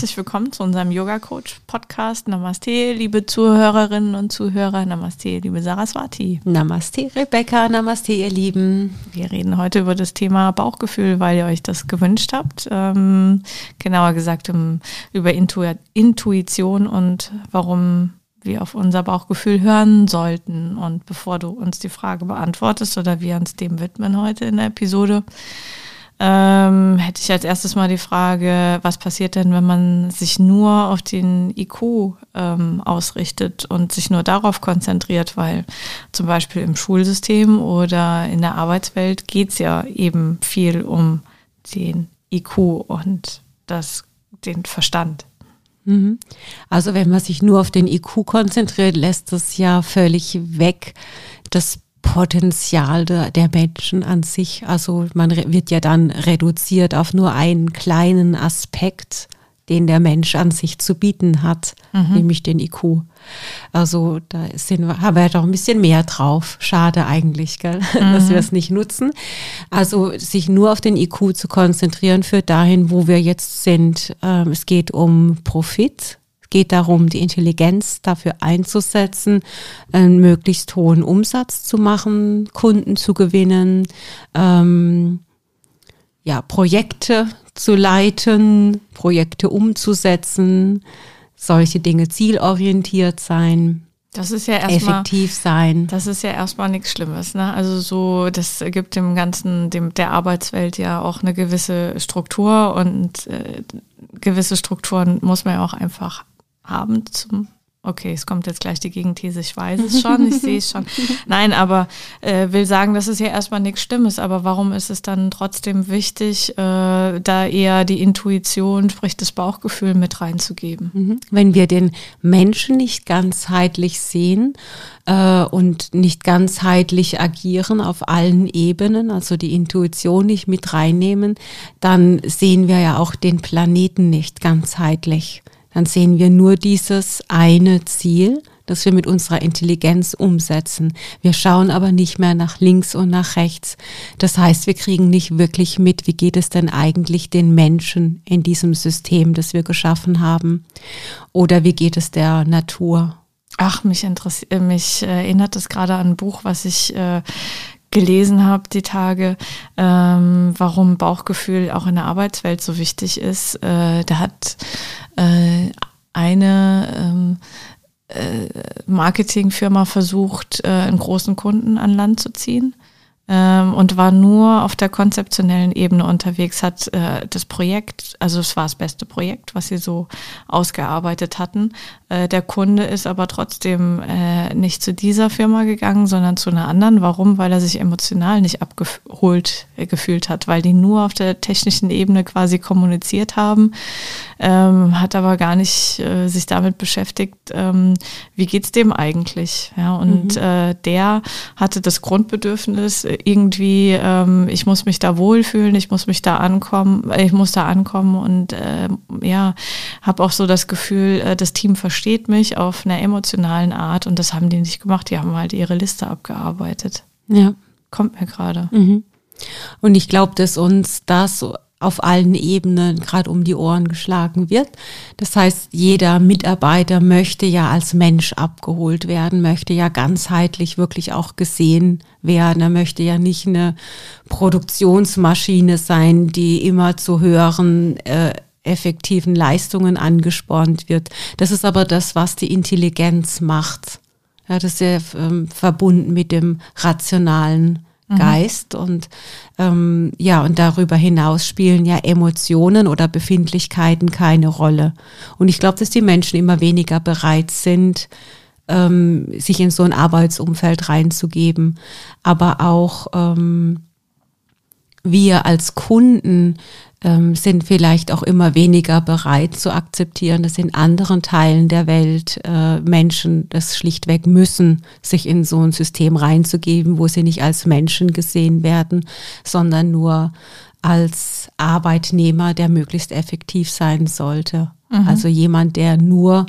Herzlich willkommen zu unserem Yoga Coach Podcast. Namaste, liebe Zuhörerinnen und Zuhörer. Namaste, liebe Saraswati. Namaste, Rebecca. Namaste, ihr Lieben. Wir reden heute über das Thema Bauchgefühl, weil ihr euch das gewünscht habt. Ähm, genauer gesagt um, über Intu Intuition und warum wir auf unser Bauchgefühl hören sollten. Und bevor du uns die Frage beantwortest oder wir uns dem widmen heute in der Episode, ähm, hätte ich als erstes mal die Frage, was passiert denn, wenn man sich nur auf den IQ ähm, ausrichtet und sich nur darauf konzentriert, weil zum Beispiel im Schulsystem oder in der Arbeitswelt geht es ja eben viel um den IQ und das, den Verstand. Mhm. Also wenn man sich nur auf den IQ konzentriert, lässt das ja völlig weg das Potenzial der, der Menschen an sich. Also man wird ja dann reduziert auf nur einen kleinen Aspekt, den der Mensch an sich zu bieten hat, mhm. nämlich den IQ. Also da sind wir, haben wir doch ein bisschen mehr drauf. Schade eigentlich, gell? Mhm. dass wir es nicht nutzen. Also sich nur auf den IQ zu konzentrieren, führt dahin, wo wir jetzt sind. Ähm, es geht um Profit, geht darum, die Intelligenz dafür einzusetzen, einen möglichst hohen Umsatz zu machen, Kunden zu gewinnen, ähm, ja, Projekte zu leiten, Projekte umzusetzen, solche Dinge zielorientiert sein. Das ist ja erstmal effektiv sein. Das ist ja erstmal nichts Schlimmes, ne? Also so, das gibt dem ganzen, dem der Arbeitswelt ja auch eine gewisse Struktur und äh, gewisse Strukturen muss man ja auch einfach haben zum Okay, es kommt jetzt gleich die Gegenthese, ich weiß es schon, ich sehe es schon. Nein, aber äh, will sagen, das ist ja erstmal nichts Stimmes, aber warum ist es dann trotzdem wichtig, äh, da eher die Intuition, sprich das Bauchgefühl mit reinzugeben? Mhm. Wenn wir den Menschen nicht ganzheitlich sehen äh, und nicht ganzheitlich agieren auf allen Ebenen, also die Intuition nicht mit reinnehmen, dann sehen wir ja auch den Planeten nicht ganzheitlich dann sehen wir nur dieses eine Ziel, das wir mit unserer Intelligenz umsetzen. Wir schauen aber nicht mehr nach links und nach rechts. Das heißt, wir kriegen nicht wirklich mit, wie geht es denn eigentlich den Menschen in diesem System, das wir geschaffen haben? Oder wie geht es der Natur? Ach, mich interessiert, äh, mich erinnert das gerade an ein Buch, was ich äh, gelesen habe die Tage, ähm, warum Bauchgefühl auch in der Arbeitswelt so wichtig ist. Äh, da hat äh, eine ähm, äh, Marketingfirma versucht, äh, einen großen Kunden an Land zu ziehen ähm, und war nur auf der konzeptionellen Ebene unterwegs, hat äh, das Projekt, also es war das beste Projekt, was sie so ausgearbeitet hatten. Äh, der Kunde ist aber trotzdem äh, nicht zu dieser Firma gegangen, sondern zu einer anderen. Warum? Weil er sich emotional nicht abgeholt äh, gefühlt hat, weil die nur auf der technischen Ebene quasi kommuniziert haben, ähm, hat aber gar nicht äh, sich damit beschäftigt, ähm, wie geht's dem eigentlich. Ja, und mhm. äh, der hatte das Grundbedürfnis, irgendwie, ähm, ich muss mich da wohlfühlen, ich muss mich da ankommen, ich muss da ankommen und äh, ja, habe auch so das Gefühl, äh, das Team versteht mich auf einer emotionalen Art und das haben die nicht gemacht, die haben halt ihre Liste abgearbeitet. Ja. Kommt mir gerade. Mhm. Und ich glaube, dass uns das so auf allen Ebenen gerade um die Ohren geschlagen wird. Das heißt, jeder Mitarbeiter möchte ja als Mensch abgeholt werden, möchte ja ganzheitlich wirklich auch gesehen werden. Er möchte ja nicht eine Produktionsmaschine sein, die immer zu höheren äh, effektiven Leistungen angespornt wird. Das ist aber das, was die Intelligenz macht. Ja, das ist ja ähm, verbunden mit dem rationalen. Geist und ähm, ja, und darüber hinaus spielen ja Emotionen oder Befindlichkeiten keine Rolle. Und ich glaube, dass die Menschen immer weniger bereit sind, ähm, sich in so ein Arbeitsumfeld reinzugeben. Aber auch ähm, wir als Kunden ähm, sind vielleicht auch immer weniger bereit zu akzeptieren, dass in anderen Teilen der Welt äh, Menschen das schlichtweg müssen, sich in so ein System reinzugeben, wo sie nicht als Menschen gesehen werden, sondern nur als Arbeitnehmer, der möglichst effektiv sein sollte. Mhm. Also jemand, der nur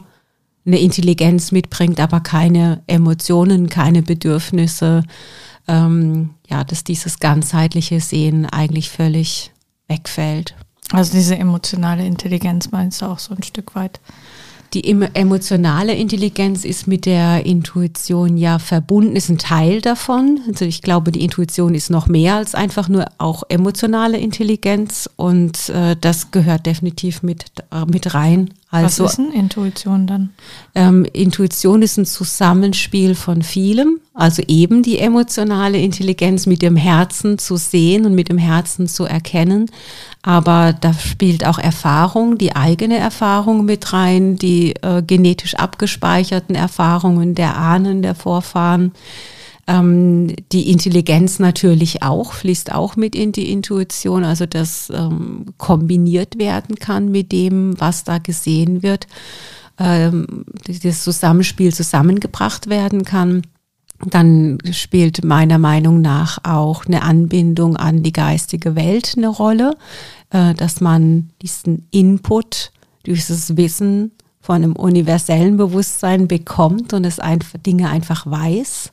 eine Intelligenz mitbringt, aber keine Emotionen, keine Bedürfnisse. Ähm, ja, dass dieses ganzheitliche Sehen eigentlich völlig wegfällt. Also diese emotionale Intelligenz meinst du auch so ein Stück weit? Die emotionale Intelligenz ist mit der Intuition ja verbunden, ist ein Teil davon. Also ich glaube, die Intuition ist noch mehr als einfach nur auch emotionale Intelligenz und äh, das gehört definitiv mit, äh, mit rein. Also, Was ist denn Intuition dann? Ähm, Intuition ist ein Zusammenspiel von vielem. Also eben die emotionale Intelligenz mit dem Herzen zu sehen und mit dem Herzen zu erkennen. Aber da spielt auch Erfahrung, die eigene Erfahrung mit rein, die äh, genetisch abgespeicherten Erfahrungen der Ahnen, der Vorfahren. Ähm, die Intelligenz natürlich auch, fließt auch mit in die Intuition, also das ähm, kombiniert werden kann mit dem, was da gesehen wird, ähm, das Zusammenspiel zusammengebracht werden kann dann spielt meiner Meinung nach auch eine Anbindung an die geistige Welt eine Rolle, äh, dass man diesen Input, dieses Wissen von einem universellen Bewusstsein bekommt und es einfach, Dinge einfach weiß.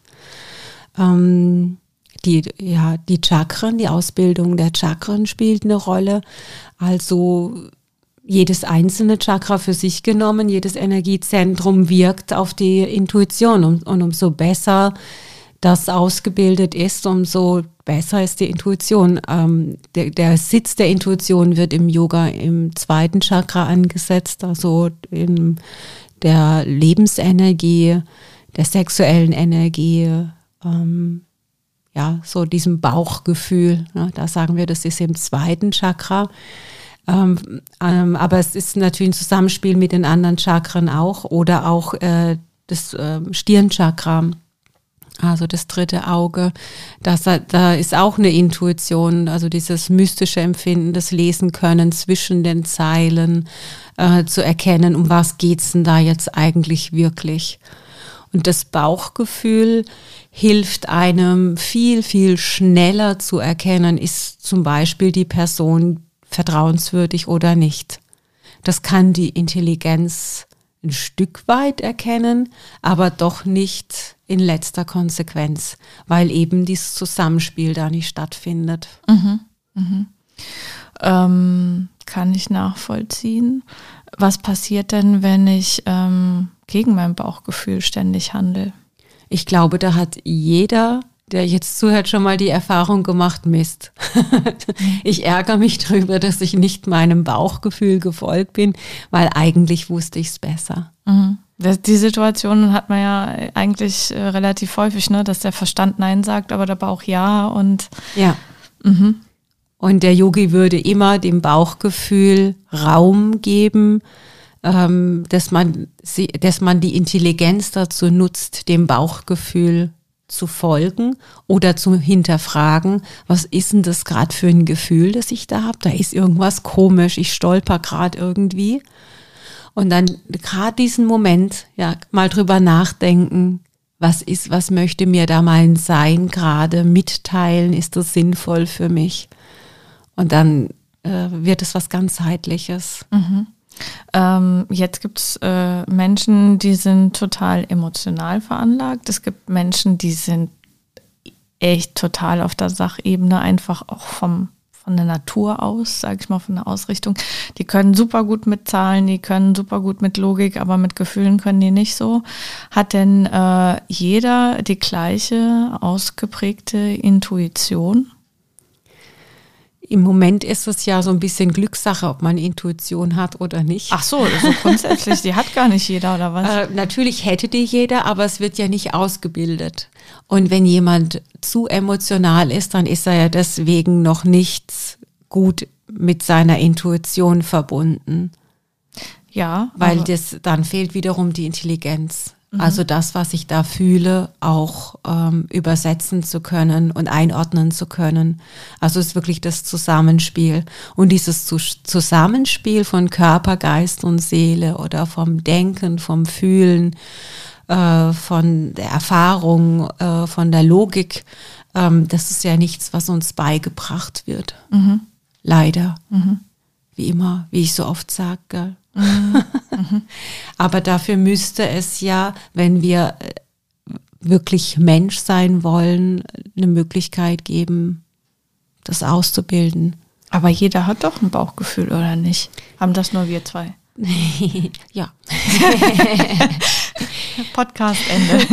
Ähm, die, ja, die Chakren, die Ausbildung der Chakren spielt eine Rolle. Also jedes einzelne Chakra für sich genommen, jedes Energiezentrum wirkt auf die Intuition und, und umso besser das ausgebildet ist, umso besser ist die Intuition. Ähm, der, der, Sitz der Intuition wird im Yoga im zweiten Chakra angesetzt, also in der Lebensenergie, der sexuellen Energie, ähm, ja, so diesem Bauchgefühl. Ne, da sagen wir, das ist im zweiten Chakra. Ähm, ähm, aber es ist natürlich ein Zusammenspiel mit den anderen Chakren auch oder auch äh, das äh, Stirnchakra, also das dritte Auge. Das, da ist auch eine Intuition, also dieses mystische Empfinden, das Lesen können zwischen den Zeilen, äh, zu erkennen, um was geht's denn da jetzt eigentlich wirklich. Und das Bauchgefühl hilft einem viel, viel schneller zu erkennen, ist zum Beispiel die Person vertrauenswürdig oder nicht. Das kann die Intelligenz ein Stück weit erkennen, aber doch nicht in letzter Konsequenz, weil eben dieses Zusammenspiel da nicht stattfindet. Mhm. Mhm. Ähm, kann ich nachvollziehen. Was passiert denn, wenn ich ähm, gegen mein Bauchgefühl ständig handle? Ich glaube, da hat jeder der jetzt zuhört, schon mal die Erfahrung gemacht, Mist. ich ärgere mich darüber, dass ich nicht meinem Bauchgefühl gefolgt bin, weil eigentlich wusste ich es besser. Mhm. Die Situation hat man ja eigentlich äh, relativ häufig, ne? dass der Verstand Nein sagt, aber der Bauch Ja und ja. Mhm. Und der Yogi würde immer dem Bauchgefühl Raum geben, ähm, dass, man, dass man die Intelligenz dazu nutzt, dem Bauchgefühl zu folgen oder zu hinterfragen, was ist denn das gerade für ein Gefühl, das ich da habe? Da ist irgendwas komisch, ich stolper gerade irgendwie. Und dann gerade diesen Moment, ja, mal drüber nachdenken, was ist, was möchte mir da mein Sein gerade mitteilen? Ist das sinnvoll für mich? Und dann äh, wird es was ganzheitliches. Mhm. Ähm, jetzt gibt es äh, Menschen, die sind total emotional veranlagt. Es gibt Menschen, die sind echt total auf der Sachebene, einfach auch vom, von der Natur aus, sage ich mal, von der Ausrichtung. Die können super gut mit Zahlen, die können super gut mit Logik, aber mit Gefühlen können die nicht so. Hat denn äh, jeder die gleiche ausgeprägte Intuition? Im Moment ist es ja so ein bisschen Glückssache, ob man Intuition hat oder nicht. Ach so, also grundsätzlich, die hat gar nicht jeder oder was? Äh, natürlich hätte die jeder, aber es wird ja nicht ausgebildet. Und wenn jemand zu emotional ist, dann ist er ja deswegen noch nicht gut mit seiner Intuition verbunden. Ja. Weil das, dann fehlt wiederum die Intelligenz. Mhm. Also das, was ich da fühle, auch ähm, übersetzen zu können und einordnen zu können. Also es ist wirklich das Zusammenspiel. Und dieses Zusammenspiel von Körper, Geist und Seele oder vom Denken, vom Fühlen, äh, von der Erfahrung, äh, von der Logik, ähm, das ist ja nichts, was uns beigebracht wird. Mhm. Leider. Mhm. Wie immer, wie ich so oft sage. Mhm. Aber dafür müsste es ja, wenn wir äh, wirklich Mensch sein wollen, eine Möglichkeit geben, das auszubilden. Aber jeder hat doch ein Bauchgefühl, oder nicht? Haben das nur wir zwei? ja. Podcast Ende.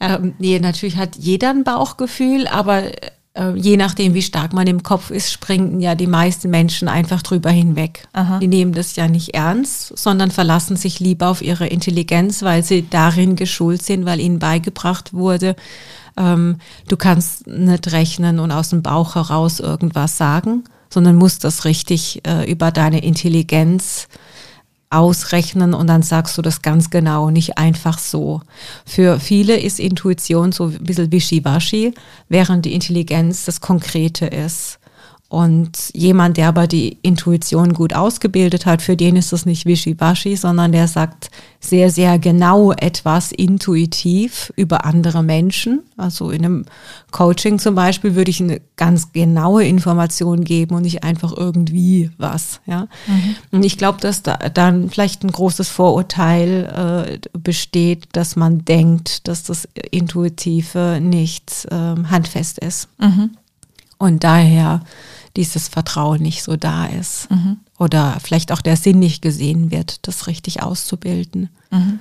Ähm, nee, natürlich hat jeder ein Bauchgefühl, aber äh, je nachdem, wie stark man im Kopf ist, springen ja die meisten Menschen einfach drüber hinweg. Aha. Die nehmen das ja nicht ernst, sondern verlassen sich lieber auf ihre Intelligenz, weil sie darin geschult sind, weil ihnen beigebracht wurde, ähm, du kannst nicht rechnen und aus dem Bauch heraus irgendwas sagen, sondern musst das richtig äh, über deine Intelligenz ausrechnen und dann sagst du das ganz genau, nicht einfach so. Für viele ist Intuition so ein bisschen wischiwaschi, während die Intelligenz das Konkrete ist. Und jemand, der aber die Intuition gut ausgebildet hat, für den ist das nicht wischiwaschi, sondern der sagt sehr, sehr genau etwas intuitiv über andere Menschen. Also in einem Coaching zum Beispiel würde ich eine ganz genaue Information geben und nicht einfach irgendwie was. Ja? Mhm. Und ich glaube, dass da dann vielleicht ein großes Vorurteil äh, besteht, dass man denkt, dass das Intuitive nicht äh, handfest ist. Mhm. Und daher dieses Vertrauen nicht so da ist. Mhm. Oder vielleicht auch der Sinn nicht gesehen wird, das richtig auszubilden. Mhm.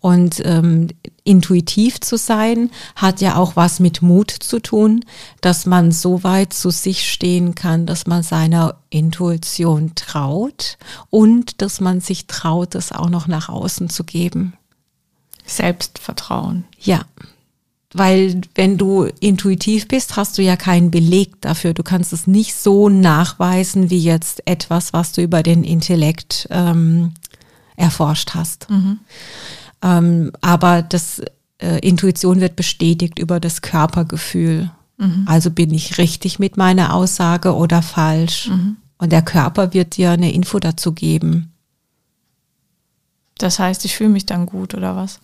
Und ähm, intuitiv zu sein hat ja auch was mit Mut zu tun, dass man so weit zu sich stehen kann, dass man seiner Intuition traut und dass man sich traut, das auch noch nach außen zu geben. Selbstvertrauen. Ja, weil wenn du intuitiv bist, hast du ja keinen Beleg dafür. Du kannst es nicht so nachweisen wie jetzt etwas, was du über den Intellekt ähm, erforscht hast. Mhm. Ähm, aber das äh, Intuition wird bestätigt über das Körpergefühl. Mhm. Also bin ich richtig mit meiner Aussage oder falsch? Mhm. Und der Körper wird dir eine Info dazu geben. Das heißt, ich fühle mich dann gut oder was?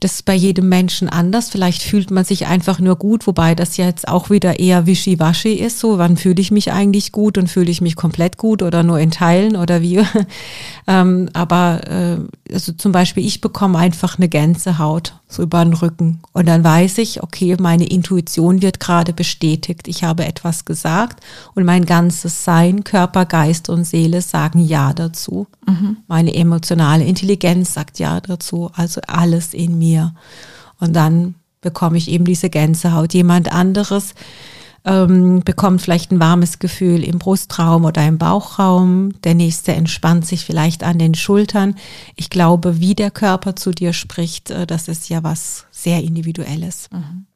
Das ist bei jedem Menschen anders. Vielleicht fühlt man sich einfach nur gut, wobei das jetzt auch wieder eher wischiwaschi ist. So, wann fühle ich mich eigentlich gut und fühle ich mich komplett gut oder nur in Teilen oder wie? ähm, aber äh, also zum Beispiel, ich bekomme einfach eine Gänsehaut so über den Rücken. Und dann weiß ich, okay, meine Intuition wird gerade bestätigt. Ich habe etwas gesagt und mein ganzes Sein, Körper, Geist und Seele sagen Ja dazu. Mhm. Meine emotionale Intelligenz sagt Ja dazu. Also alles in mir. Und dann bekomme ich eben diese Gänsehaut. Jemand anderes ähm, bekommt vielleicht ein warmes Gefühl im Brustraum oder im Bauchraum. Der nächste entspannt sich vielleicht an den Schultern. Ich glaube, wie der Körper zu dir spricht, äh, das ist ja was sehr Individuelles. Mhm.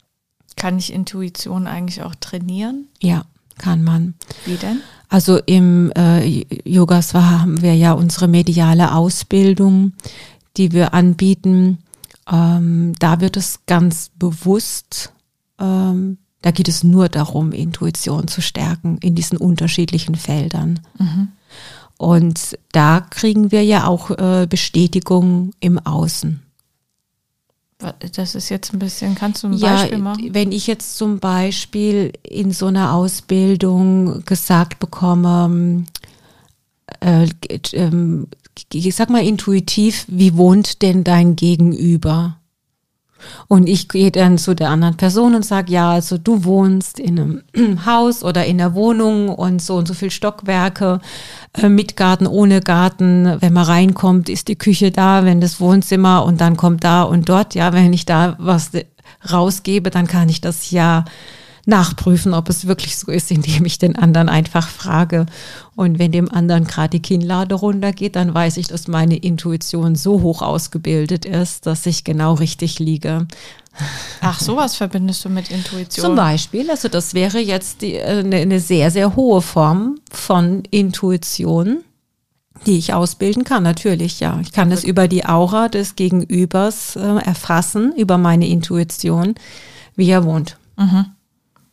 Kann ich Intuition eigentlich auch trainieren? Ja, kann man. Wie denn? Also im äh, Yogaswa haben wir ja unsere mediale Ausbildung, die wir anbieten. Ähm, da wird es ganz bewusst ähm, da geht es nur darum, Intuition zu stärken in diesen unterschiedlichen Feldern. Mhm. Und da kriegen wir ja auch äh, Bestätigung im Außen. Das ist jetzt ein bisschen, kannst du ein ja, Beispiel machen? Wenn ich jetzt zum Beispiel in so einer Ausbildung gesagt bekomme, äh, äh, ich sag mal intuitiv, wie wohnt denn dein Gegenüber? Und ich gehe dann zu der anderen Person und sage, ja, also du wohnst in einem Haus oder in einer Wohnung und so und so viel Stockwerke, äh, mit Garten, ohne Garten. Wenn man reinkommt, ist die Küche da, wenn das Wohnzimmer und dann kommt da und dort, ja, wenn ich da was rausgebe, dann kann ich das ja nachprüfen, ob es wirklich so ist, indem ich den anderen einfach frage. Und wenn dem anderen gerade die Kinnlade runtergeht, dann weiß ich, dass meine Intuition so hoch ausgebildet ist, dass ich genau richtig liege. Ach, sowas verbindest du mit Intuition? Zum Beispiel, also das wäre jetzt die, eine, eine sehr, sehr hohe Form von Intuition, die ich ausbilden kann, natürlich, ja. Ich kann es über die Aura des Gegenübers äh, erfassen, über meine Intuition, wie er wohnt. Mhm.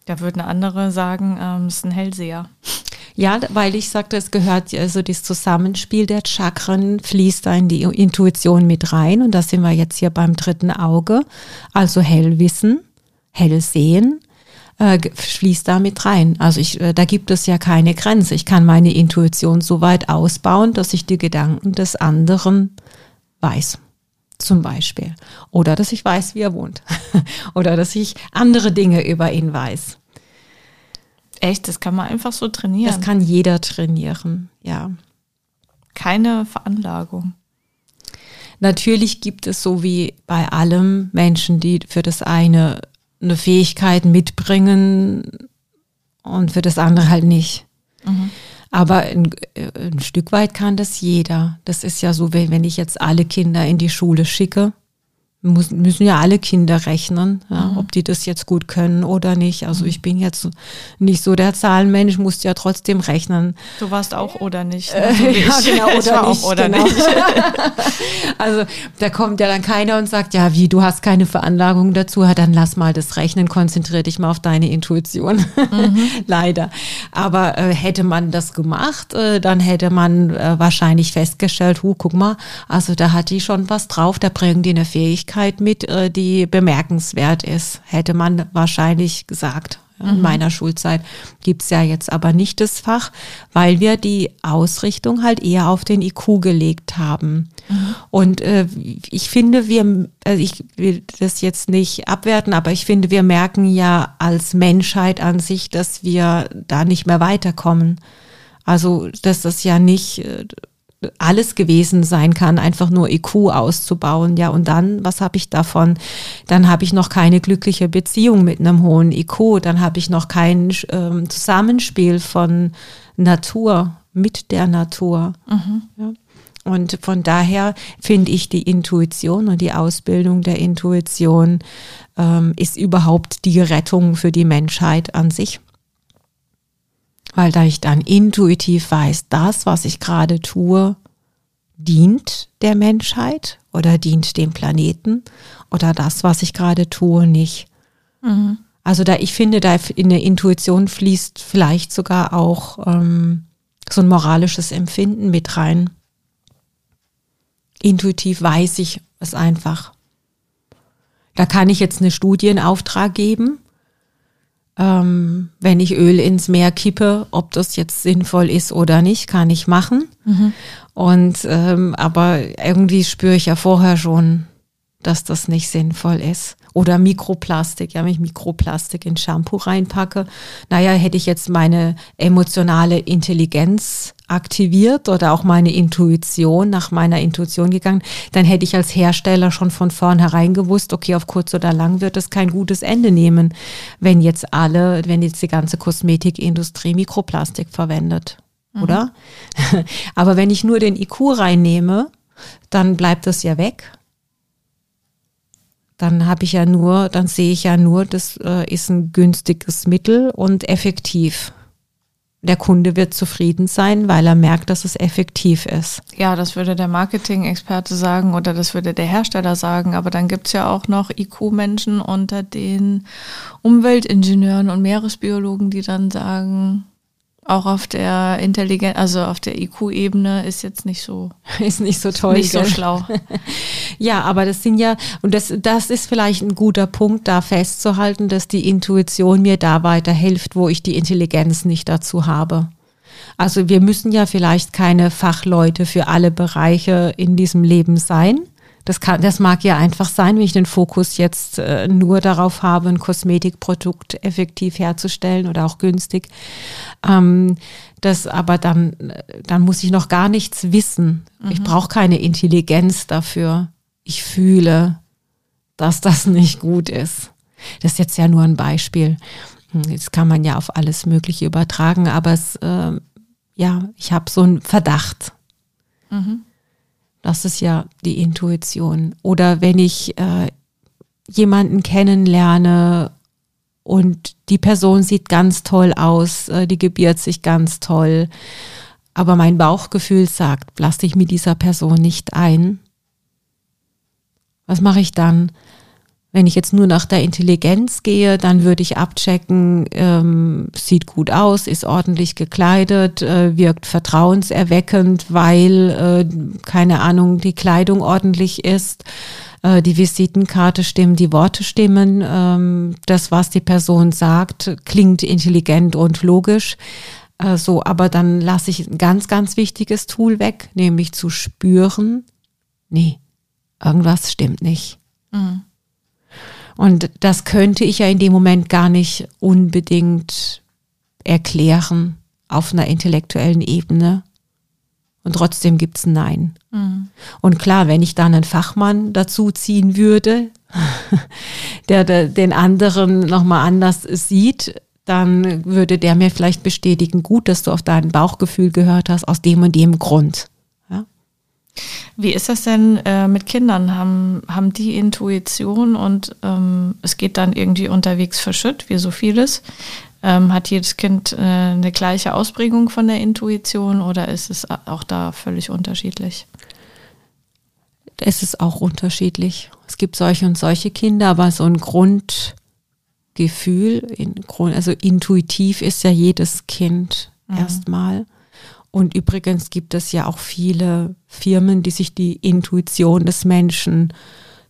Da würden andere sagen, ähm, ist ein Hellseher. Ja, weil ich sagte, es gehört, also das Zusammenspiel der Chakren fließt da in die Intuition mit rein. Und da sind wir jetzt hier beim dritten Auge. Also Hellwissen, Hellsehen, äh, fließt da mit rein. Also ich, äh, da gibt es ja keine Grenze. Ich kann meine Intuition so weit ausbauen, dass ich die Gedanken des anderen weiß zum Beispiel. Oder dass ich weiß, wie er wohnt. Oder dass ich andere Dinge über ihn weiß. Echt, das kann man einfach so trainieren. Das kann jeder trainieren, ja. Keine Veranlagung. Natürlich gibt es so wie bei allem Menschen, die für das eine eine Fähigkeit mitbringen und für das andere halt nicht. Mhm. Aber ein, äh, ein, Stück weit kann das jeder. Das ist ja so, wenn ich jetzt alle Kinder in die Schule schicke, muss, müssen ja alle Kinder rechnen, ja, mhm. ob die das jetzt gut können oder nicht. Also ich bin jetzt nicht so der Zahlenmensch, musste ja trotzdem rechnen. Du warst auch oder nicht. Ne? Äh, ja, genau, oder nicht. Oder genau. nicht. also da kommt ja dann keiner und sagt, ja, wie, du hast keine Veranlagung dazu, ja, dann lass mal das Rechnen, konzentriere dich mal auf deine Intuition. Mhm. Leider. Aber äh, hätte man das gemacht, äh, dann hätte man äh, wahrscheinlich festgestellt, hu, guck mal, also da hat die schon was drauf, da bringen die eine Fähigkeit Fähigkeit mit, äh, die bemerkenswert ist, hätte man wahrscheinlich gesagt. In mhm. meiner Schulzeit gibt's ja jetzt aber nicht das Fach, weil wir die Ausrichtung halt eher auf den IQ gelegt haben. Mhm. Und äh, ich finde, wir, also ich will das jetzt nicht abwerten, aber ich finde, wir merken ja als Menschheit an sich, dass wir da nicht mehr weiterkommen. Also, dass das ja nicht äh, alles gewesen sein kann, einfach nur IQ auszubauen. Ja, und dann, was habe ich davon? Dann habe ich noch keine glückliche Beziehung mit einem hohen IQ. Dann habe ich noch kein ähm, Zusammenspiel von Natur mit der Natur. Mhm. Ja. Und von daher finde ich die Intuition und die Ausbildung der Intuition ähm, ist überhaupt die Rettung für die Menschheit an sich weil da ich dann intuitiv weiß, das, was ich gerade tue, dient der Menschheit oder dient dem Planeten oder das, was ich gerade tue, nicht. Mhm. Also da, ich finde, da in der Intuition fließt vielleicht sogar auch ähm, so ein moralisches Empfinden mit rein. Intuitiv weiß ich es einfach. Da kann ich jetzt eine Studie in Auftrag geben ähm, wenn ich Öl ins Meer kippe, ob das jetzt sinnvoll ist oder nicht, kann ich machen. Mhm. Und ähm, aber irgendwie spüre ich ja vorher schon, dass das nicht sinnvoll ist. Oder Mikroplastik, ja, wenn ich Mikroplastik in Shampoo reinpacke, naja, hätte ich jetzt meine emotionale Intelligenz aktiviert oder auch meine Intuition, nach meiner Intuition gegangen, dann hätte ich als Hersteller schon von vornherein gewusst, okay, auf kurz oder lang wird es kein gutes Ende nehmen, wenn jetzt alle, wenn jetzt die ganze Kosmetikindustrie Mikroplastik verwendet, mhm. oder? Aber wenn ich nur den IQ reinnehme, dann bleibt das ja weg dann habe ich ja nur, dann sehe ich ja nur, das äh, ist ein günstiges Mittel und effektiv. Der Kunde wird zufrieden sein, weil er merkt, dass es effektiv ist. Ja, das würde der Marketing-Experte sagen oder das würde der Hersteller sagen. Aber dann gibt es ja auch noch IQ-Menschen unter den Umweltingenieuren und Meeresbiologen, die dann sagen, auch auf der Intelligenz, also auf der IQ-Ebene ist jetzt nicht so ist nicht so toll, nicht so schlau. ja, aber das sind ja und das das ist vielleicht ein guter Punkt, da festzuhalten, dass die Intuition mir da weiterhilft, wo ich die Intelligenz nicht dazu habe. Also wir müssen ja vielleicht keine Fachleute für alle Bereiche in diesem Leben sein. Das, kann, das mag ja einfach sein, wenn ich den Fokus jetzt äh, nur darauf habe, ein Kosmetikprodukt effektiv herzustellen oder auch günstig. Ähm, das aber dann, dann muss ich noch gar nichts wissen. Mhm. Ich brauche keine Intelligenz dafür. Ich fühle, dass das nicht gut ist. Das ist jetzt ja nur ein Beispiel. Hm, das kann man ja auf alles Mögliche übertragen, aber es, äh, ja, ich habe so einen Verdacht. Mhm. Das ist ja die Intuition. Oder wenn ich äh, jemanden kennenlerne und die Person sieht ganz toll aus, äh, die gebiert sich ganz toll, aber mein Bauchgefühl sagt, lass dich mit dieser Person nicht ein. Was mache ich dann? Wenn ich jetzt nur nach der Intelligenz gehe, dann würde ich abchecken, ähm, sieht gut aus, ist ordentlich gekleidet, äh, wirkt vertrauenserweckend, weil, äh, keine Ahnung, die Kleidung ordentlich ist, äh, die Visitenkarte stimmt, die Worte stimmen, ähm, das, was die Person sagt, klingt intelligent und logisch. Äh, so, aber dann lasse ich ein ganz, ganz wichtiges Tool weg, nämlich zu spüren, nee, irgendwas stimmt nicht. Mhm. Und das könnte ich ja in dem Moment gar nicht unbedingt erklären auf einer intellektuellen Ebene. Und trotzdem gibt's ein Nein. Mhm. Und klar, wenn ich dann einen Fachmann dazu ziehen würde, der, der den anderen nochmal anders sieht, dann würde der mir vielleicht bestätigen, gut, dass du auf dein Bauchgefühl gehört hast, aus dem und dem Grund. Wie ist das denn äh, mit Kindern? Haben, haben die Intuition und ähm, es geht dann irgendwie unterwegs verschütt, wie so vieles? Ähm, hat jedes Kind äh, eine gleiche Ausprägung von der Intuition oder ist es auch da völlig unterschiedlich? Es ist auch unterschiedlich. Es gibt solche und solche Kinder, aber so ein Grundgefühl, also intuitiv ist ja jedes Kind mhm. erstmal. Und übrigens gibt es ja auch viele Firmen, die sich die Intuition des Menschen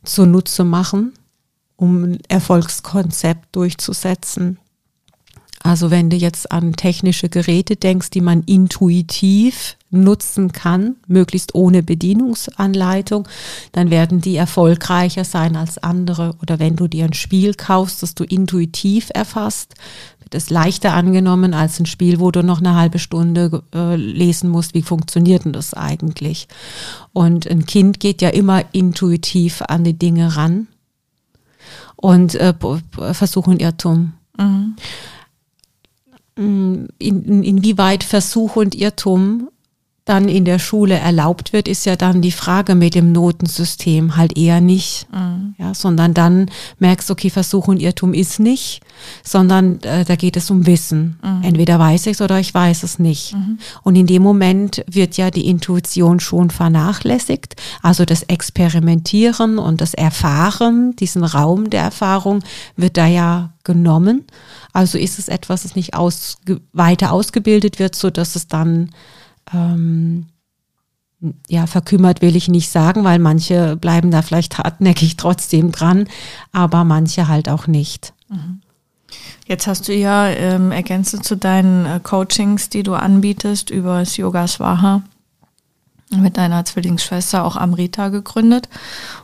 zunutze machen, um ein Erfolgskonzept durchzusetzen. Also wenn du jetzt an technische Geräte denkst, die man intuitiv nutzen kann, möglichst ohne Bedienungsanleitung, dann werden die erfolgreicher sein als andere. Oder wenn du dir ein Spiel kaufst, das du intuitiv erfasst, es leichter angenommen als ein Spiel, wo du noch eine halbe Stunde äh, lesen musst, wie funktioniert denn das eigentlich. Und ein Kind geht ja immer intuitiv an die Dinge ran und äh, versuchen Irrtum. Mhm. In, inwieweit Versuch und Irrtum dann in der Schule erlaubt wird, ist ja dann die Frage mit dem Notensystem halt eher nicht. Mhm. Ja, sondern dann merkst du, okay, Versuch und Irrtum ist nicht, sondern äh, da geht es um Wissen. Mhm. Entweder weiß ich es oder ich weiß es nicht. Mhm. Und in dem Moment wird ja die Intuition schon vernachlässigt. Also das Experimentieren und das Erfahren, diesen Raum der Erfahrung wird da ja genommen. Also ist es etwas, das nicht aus, weiter ausgebildet wird, so dass es dann ähm, ja, verkümmert will ich nicht sagen, weil manche bleiben da vielleicht hartnäckig trotzdem dran, aber manche halt auch nicht. Mhm. Jetzt hast du ja ähm, ergänzend zu deinen äh, Coachings, die du anbietest, über das Yoga Swaha mit deiner Zwillingsschwester auch Amrita gegründet.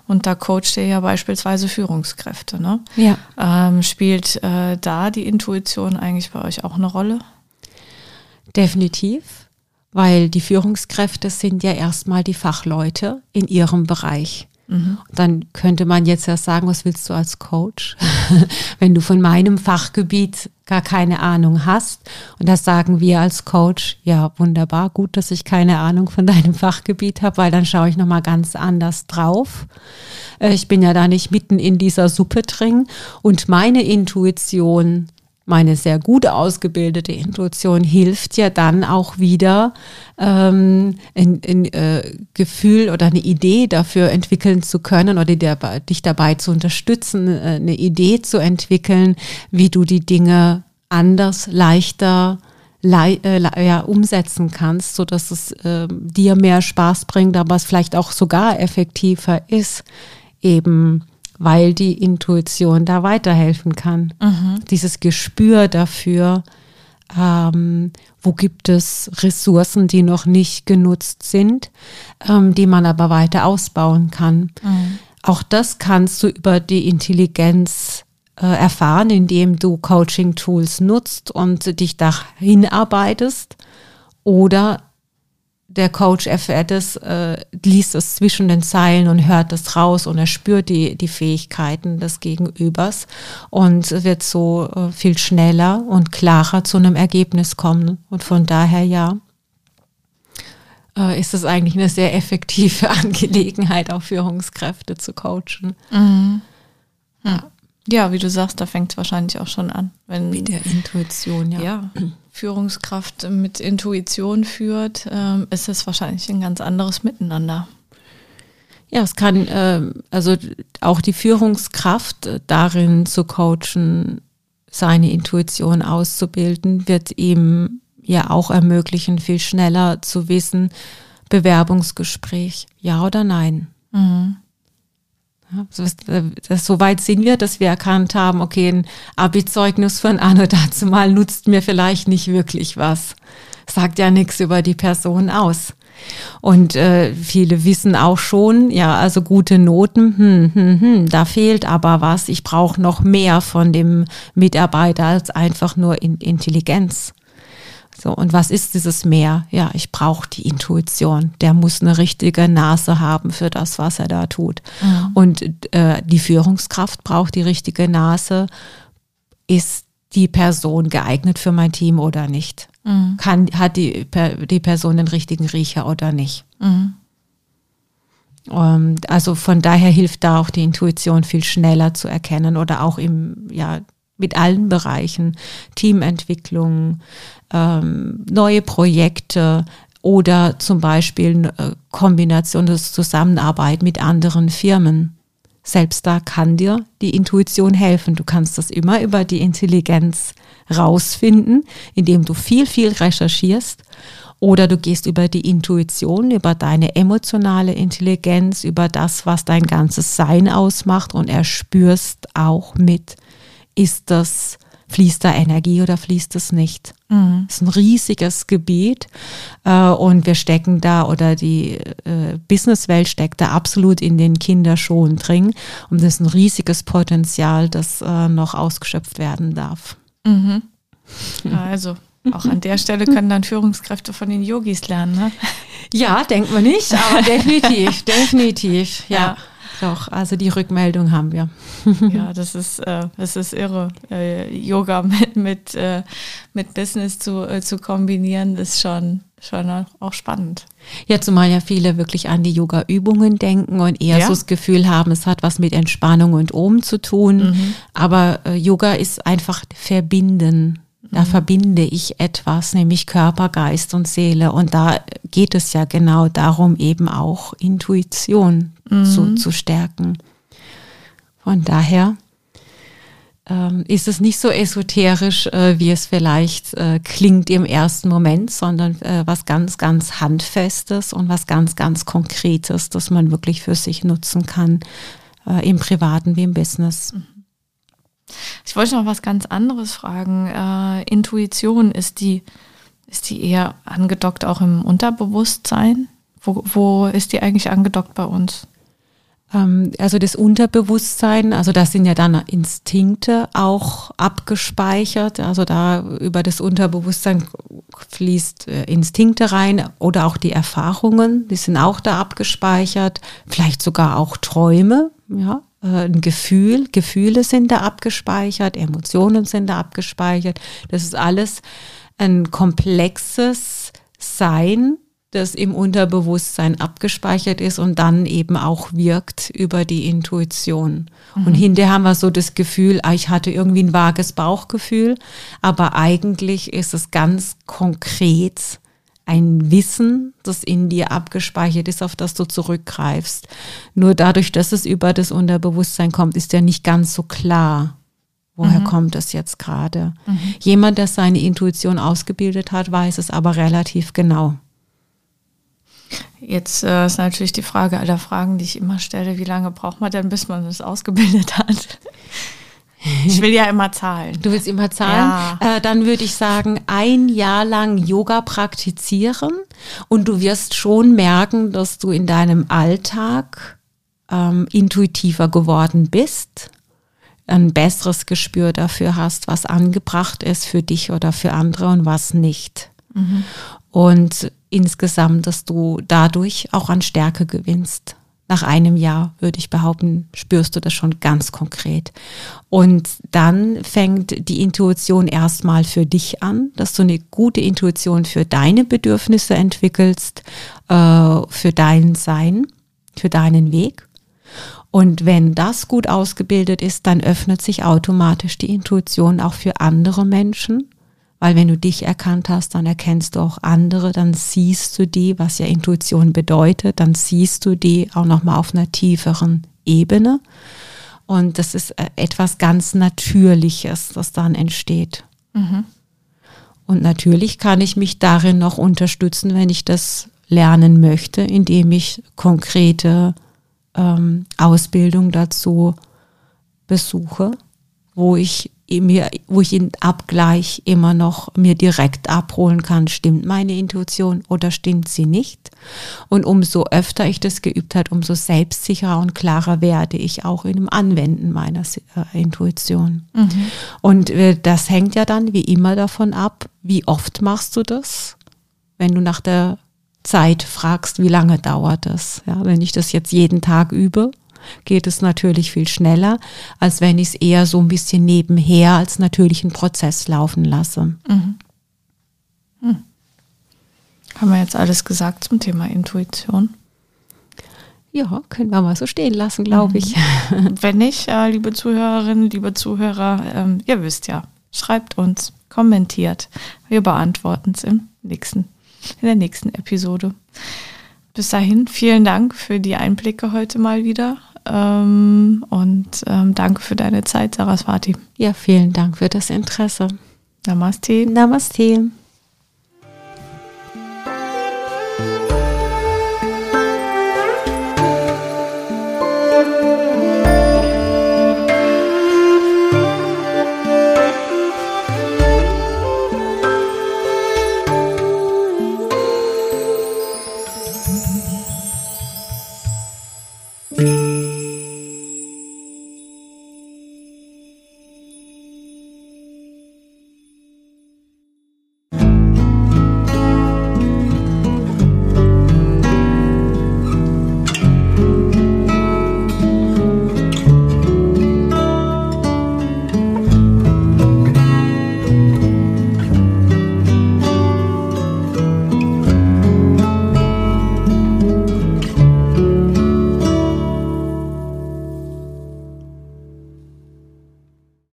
Und da coacht ihr ja beispielsweise Führungskräfte. Ne? Ja. Ähm, spielt äh, da die Intuition eigentlich bei euch auch eine Rolle? Definitiv weil die Führungskräfte sind ja erstmal die Fachleute in ihrem Bereich. Mhm. Dann könnte man jetzt ja sagen, was willst du als Coach, wenn du von meinem Fachgebiet gar keine Ahnung hast? Und das sagen wir als Coach, ja, wunderbar, gut, dass ich keine Ahnung von deinem Fachgebiet habe, weil dann schaue ich nochmal ganz anders drauf. Äh, ich bin ja da nicht mitten in dieser Suppe drin und meine Intuition meine sehr gut ausgebildete Intuition hilft ja dann auch wieder, ähm, ein, ein äh, Gefühl oder eine Idee dafür entwickeln zu können oder dir, dich dabei zu unterstützen, äh, eine Idee zu entwickeln, wie du die Dinge anders, leichter le äh, ja, umsetzen kannst, so dass es äh, dir mehr Spaß bringt, aber es vielleicht auch sogar effektiver ist, eben weil die Intuition da weiterhelfen kann. Mhm. Dieses Gespür dafür, ähm, wo gibt es Ressourcen, die noch nicht genutzt sind, ähm, die man aber weiter ausbauen kann. Mhm. Auch das kannst du über die Intelligenz äh, erfahren, indem du Coaching-Tools nutzt und dich dahin arbeitest oder der Coach erfährt es, äh, liest es zwischen den Zeilen und hört es raus und er spürt die, die Fähigkeiten des Gegenübers und wird so äh, viel schneller und klarer zu einem Ergebnis kommen. Und von daher ja, äh, ist es eigentlich eine sehr effektive Angelegenheit, auch Führungskräfte zu coachen. Mhm. Ja. ja, wie du sagst, da fängt es wahrscheinlich auch schon an. Wenn, Mit der Intuition, ja. ja. Führungskraft mit Intuition führt, ähm, ist es wahrscheinlich ein ganz anderes Miteinander. Ja, es kann äh, also auch die Führungskraft äh, darin zu coachen, seine Intuition auszubilden, wird ihm ja auch ermöglichen, viel schneller zu wissen, Bewerbungsgespräch, ja oder nein. Mhm. Ja, so weit sind wir, dass wir erkannt haben, okay, ein Abi-Zeugnis von Anno dazu mal nutzt mir vielleicht nicht wirklich was. Sagt ja nichts über die Person aus. Und äh, viele wissen auch schon, ja, also gute Noten, hm, hm, hm, da fehlt aber was. Ich brauche noch mehr von dem Mitarbeiter als einfach nur in Intelligenz. So, und was ist dieses Mehr? Ja, ich brauche die Intuition. Der muss eine richtige Nase haben für das, was er da tut. Mhm. Und äh, die Führungskraft braucht die richtige Nase. Ist die Person geeignet für mein Team oder nicht? Mhm. Kann, hat die, die Person den richtigen Riecher oder nicht? Mhm. Um, ähm, also von daher hilft da auch die Intuition viel schneller zu erkennen oder auch im, ja, mit allen Bereichen, Teamentwicklung, ähm, neue Projekte oder zum Beispiel äh, Kombination der Zusammenarbeit mit anderen Firmen. Selbst da kann dir die Intuition helfen. Du kannst das immer über die Intelligenz rausfinden, indem du viel, viel recherchierst. Oder du gehst über die Intuition, über deine emotionale Intelligenz, über das, was dein ganzes Sein ausmacht und erspürst auch mit, ist das fließt da Energie oder fließt es nicht. Mhm. Das ist ein riesiges Gebiet äh, und wir stecken da oder die äh, Businesswelt steckt da absolut in den Kinderschuhen drin und das ist ein riesiges Potenzial, das äh, noch ausgeschöpft werden darf. Mhm. Also auch an der Stelle können dann Führungskräfte von den Yogis lernen, ne? Ja, denkt man nicht, aber definitiv, definitiv, ja. ja. Doch, also die Rückmeldung haben wir. ja, das ist, äh, das ist irre. Äh, Yoga mit, mit, äh, mit Business zu, äh, zu kombinieren, ist schon, schon auch spannend. Ja, zumal ja viele wirklich an die Yoga-Übungen denken und eher ja. so das Gefühl haben, es hat was mit Entspannung und Ohm zu tun. Mhm. Aber äh, Yoga ist einfach verbinden. Da mhm. verbinde ich etwas, nämlich Körper, Geist und Seele. Und da geht es ja genau darum, eben auch Intuition mhm. zu, zu stärken. Von daher ähm, ist es nicht so esoterisch, äh, wie es vielleicht äh, klingt im ersten Moment, sondern äh, was ganz, ganz Handfestes und was ganz, ganz Konkretes, das man wirklich für sich nutzen kann, äh, im Privaten wie im Business. Mhm. Ich wollte noch was ganz anderes fragen. Äh, Intuition, ist die, ist die eher angedockt auch im Unterbewusstsein? Wo, wo ist die eigentlich angedockt bei uns? Ähm, also das Unterbewusstsein, also da sind ja dann Instinkte auch abgespeichert. Also da über das Unterbewusstsein fließt äh, Instinkte rein oder auch die Erfahrungen, die sind auch da abgespeichert. Vielleicht sogar auch Träume, ja, äh, ein Gefühl, Gefühle sind da abgespeichert, Emotionen sind da abgespeichert. Das ist alles ein komplexes Sein, das im Unterbewusstsein abgespeichert ist und dann eben auch wirkt über die Intuition. Mhm. Und hinterher haben wir so das Gefühl, ah, ich hatte irgendwie ein vages Bauchgefühl, aber eigentlich ist es ganz konkret ein Wissen, das in dir abgespeichert ist, auf das du zurückgreifst. Nur dadurch, dass es über das Unterbewusstsein kommt, ist ja nicht ganz so klar, woher mhm. kommt es jetzt gerade. Mhm. Jemand, der seine Intuition ausgebildet hat, weiß es aber relativ genau. Jetzt äh, ist natürlich die Frage aller Fragen, die ich immer stelle, wie lange braucht man denn, bis man es ausgebildet hat? Ich will ja immer zahlen. Du willst immer zahlen? Ja. Äh, dann würde ich sagen, ein Jahr lang Yoga praktizieren und du wirst schon merken, dass du in deinem Alltag ähm, intuitiver geworden bist, ein besseres Gespür dafür hast, was angebracht ist für dich oder für andere und was nicht. Mhm. Und insgesamt, dass du dadurch auch an Stärke gewinnst. Nach einem Jahr, würde ich behaupten, spürst du das schon ganz konkret. Und dann fängt die Intuition erstmal für dich an, dass du eine gute Intuition für deine Bedürfnisse entwickelst, äh, für dein Sein, für deinen Weg. Und wenn das gut ausgebildet ist, dann öffnet sich automatisch die Intuition auch für andere Menschen. Weil wenn du dich erkannt hast, dann erkennst du auch andere, dann siehst du die, was ja Intuition bedeutet, dann siehst du die auch nochmal auf einer tieferen Ebene. Und das ist äh, etwas ganz Natürliches, das dann entsteht. Mhm. Und natürlich kann ich mich darin noch unterstützen, wenn ich das lernen möchte, indem ich konkrete ähm, Ausbildung dazu besuche, wo ich mir, wo ich in Abgleich immer noch mir direkt abholen kann, stimmt meine Intuition oder stimmt sie nicht. Und umso öfter ich das geübt habe, umso selbstsicherer und klarer werde ich auch in dem Anwenden meiner äh, Intuition. Mhm. Und äh, das hängt ja dann wie immer davon ab, wie oft machst du das? Wenn du nach der Zeit fragst, wie lange dauert das? Ja, wenn ich das jetzt jeden Tag übe, geht es natürlich viel schneller, als wenn ich es eher so ein bisschen nebenher als natürlichen Prozess laufen lasse. Mhm. Hm. Haben wir jetzt alles gesagt zum Thema Intuition? Ja, können wir mal so stehen lassen, glaube ich. Mhm. Wenn nicht, äh, liebe Zuhörerinnen, liebe Zuhörer, ähm, ihr wisst ja, schreibt uns, kommentiert. Wir beantworten es im nächsten in der nächsten Episode. Bis dahin, vielen Dank für die Einblicke heute mal wieder. Ähm, und ähm, danke für deine Zeit, Saraswati. Ja, vielen Dank für das Interesse. Namaste. Namaste.